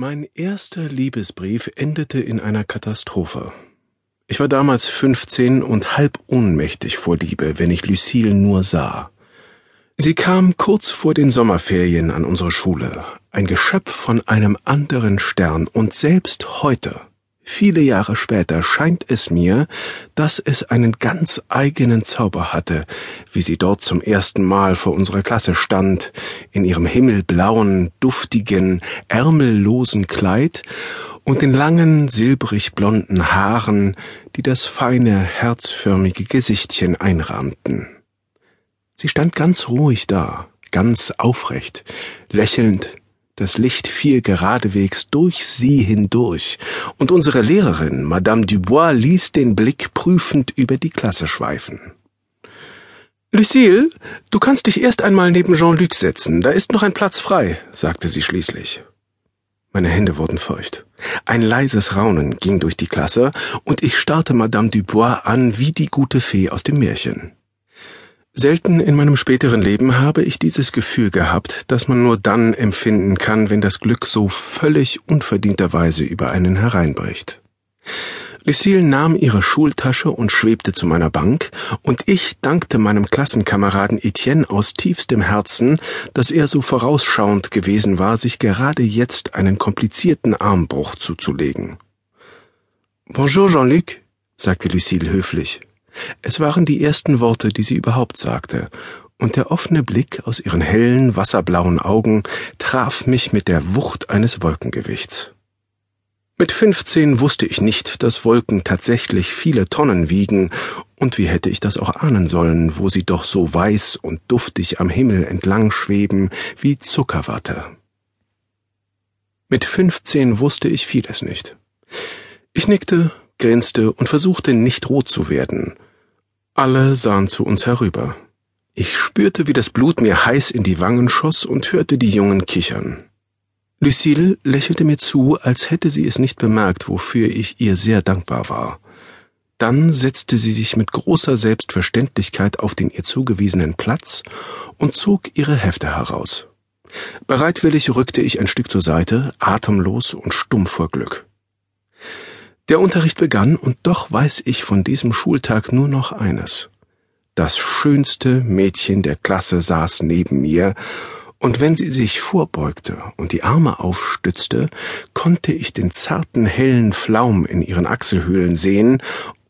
Mein erster Liebesbrief endete in einer Katastrophe. Ich war damals fünfzehn und halb ohnmächtig vor Liebe, wenn ich Lucille nur sah. Sie kam kurz vor den Sommerferien an unsere Schule, ein Geschöpf von einem anderen Stern, und selbst heute Viele Jahre später scheint es mir, dass es einen ganz eigenen Zauber hatte, wie sie dort zum ersten Mal vor unserer Klasse stand, in ihrem himmelblauen, duftigen, ärmellosen Kleid und den langen, silbrig blonden Haaren, die das feine, herzförmige Gesichtchen einrahmten. Sie stand ganz ruhig da, ganz aufrecht, lächelnd das Licht fiel geradewegs durch sie hindurch, und unsere Lehrerin, Madame Dubois, ließ den Blick prüfend über die Klasse schweifen. Lucille, du kannst dich erst einmal neben Jean-Luc setzen, da ist noch ein Platz frei, sagte sie schließlich. Meine Hände wurden feucht. Ein leises Raunen ging durch die Klasse, und ich starrte Madame Dubois an wie die gute Fee aus dem Märchen. Selten in meinem späteren Leben habe ich dieses Gefühl gehabt, das man nur dann empfinden kann, wenn das Glück so völlig unverdienterweise über einen hereinbricht. Lucille nahm ihre Schultasche und schwebte zu meiner Bank, und ich dankte meinem Klassenkameraden Etienne aus tiefstem Herzen, dass er so vorausschauend gewesen war, sich gerade jetzt einen komplizierten Armbruch zuzulegen. Bonjour, Jean-Luc, sagte Lucille höflich. Es waren die ersten Worte, die sie überhaupt sagte, und der offene Blick aus ihren hellen, wasserblauen Augen traf mich mit der Wucht eines Wolkengewichts. Mit fünfzehn wusste ich nicht, dass Wolken tatsächlich viele Tonnen wiegen, und wie hätte ich das auch ahnen sollen, wo sie doch so weiß und duftig am Himmel entlang schweben wie Zuckerwatte. Mit fünfzehn wusste ich vieles nicht. Ich nickte, grinste und versuchte nicht rot zu werden, alle sahen zu uns herüber. Ich spürte, wie das Blut mir heiß in die Wangen schoss und hörte die Jungen kichern. Lucille lächelte mir zu, als hätte sie es nicht bemerkt, wofür ich ihr sehr dankbar war. Dann setzte sie sich mit großer Selbstverständlichkeit auf den ihr zugewiesenen Platz und zog ihre Hefte heraus. Bereitwillig rückte ich ein Stück zur Seite, atemlos und stumm vor Glück. Der Unterricht begann, und doch weiß ich von diesem Schultag nur noch eines. Das schönste Mädchen der Klasse saß neben mir, und wenn sie sich vorbeugte und die Arme aufstützte, konnte ich den zarten hellen Flaum in ihren Achselhöhlen sehen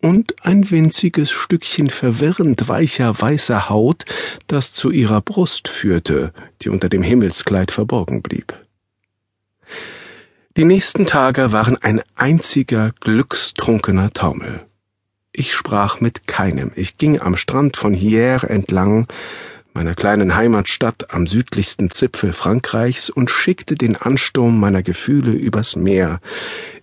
und ein winziges Stückchen verwirrend weicher weißer Haut, das zu ihrer Brust führte, die unter dem Himmelskleid verborgen blieb. Die nächsten Tage waren ein einziger glückstrunkener Taumel. Ich sprach mit keinem. Ich ging am Strand von Hyères entlang, meiner kleinen Heimatstadt am südlichsten Zipfel Frankreichs, und schickte den Ansturm meiner Gefühle übers Meer.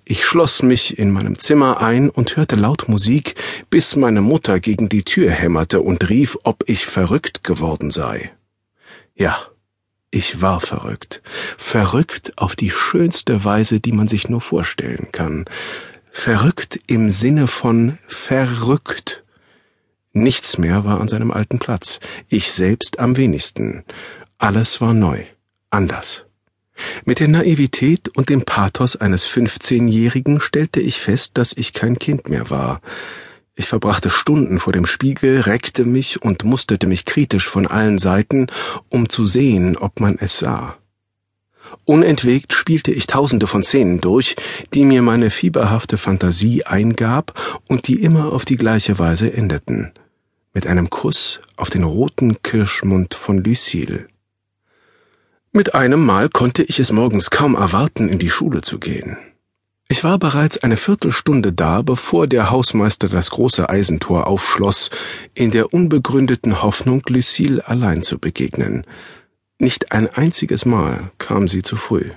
Ich schloss mich in meinem Zimmer ein und hörte laut Musik, bis meine Mutter gegen die Tür hämmerte und rief, ob ich verrückt geworden sei. Ja, ich war verrückt. Verrückt auf die schönste Weise, die man sich nur vorstellen kann. Verrückt im Sinne von verrückt. Nichts mehr war an seinem alten Platz. Ich selbst am wenigsten. Alles war neu. Anders. Mit der Naivität und dem Pathos eines fünfzehnjährigen stellte ich fest, dass ich kein Kind mehr war. Ich verbrachte Stunden vor dem Spiegel, reckte mich und musterte mich kritisch von allen Seiten, um zu sehen, ob man es sah. Unentwegt spielte ich tausende von Szenen durch, die mir meine fieberhafte Fantasie eingab und die immer auf die gleiche Weise endeten. Mit einem Kuss auf den roten Kirschmund von Lucille. Mit einem Mal konnte ich es morgens kaum erwarten, in die Schule zu gehen. Ich war bereits eine Viertelstunde da, bevor der Hausmeister das große Eisentor aufschloss, in der unbegründeten Hoffnung, Lucille allein zu begegnen. Nicht ein einziges Mal kam sie zu früh.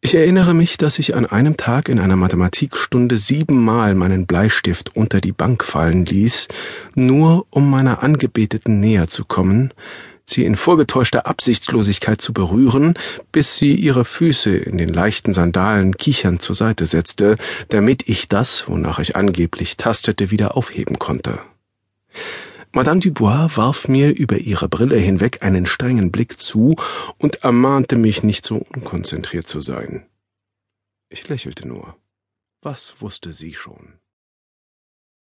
Ich erinnere mich, dass ich an einem Tag in einer Mathematikstunde siebenmal meinen Bleistift unter die Bank fallen ließ, nur um meiner Angebeteten näher zu kommen, sie in vorgetäuschter Absichtslosigkeit zu berühren, bis sie ihre Füße in den leichten Sandalen kichernd zur Seite setzte, damit ich das, wonach ich angeblich tastete, wieder aufheben konnte. Madame Dubois warf mir über ihre Brille hinweg einen strengen Blick zu und ermahnte mich nicht so unkonzentriert zu sein. Ich lächelte nur. Was wusste sie schon?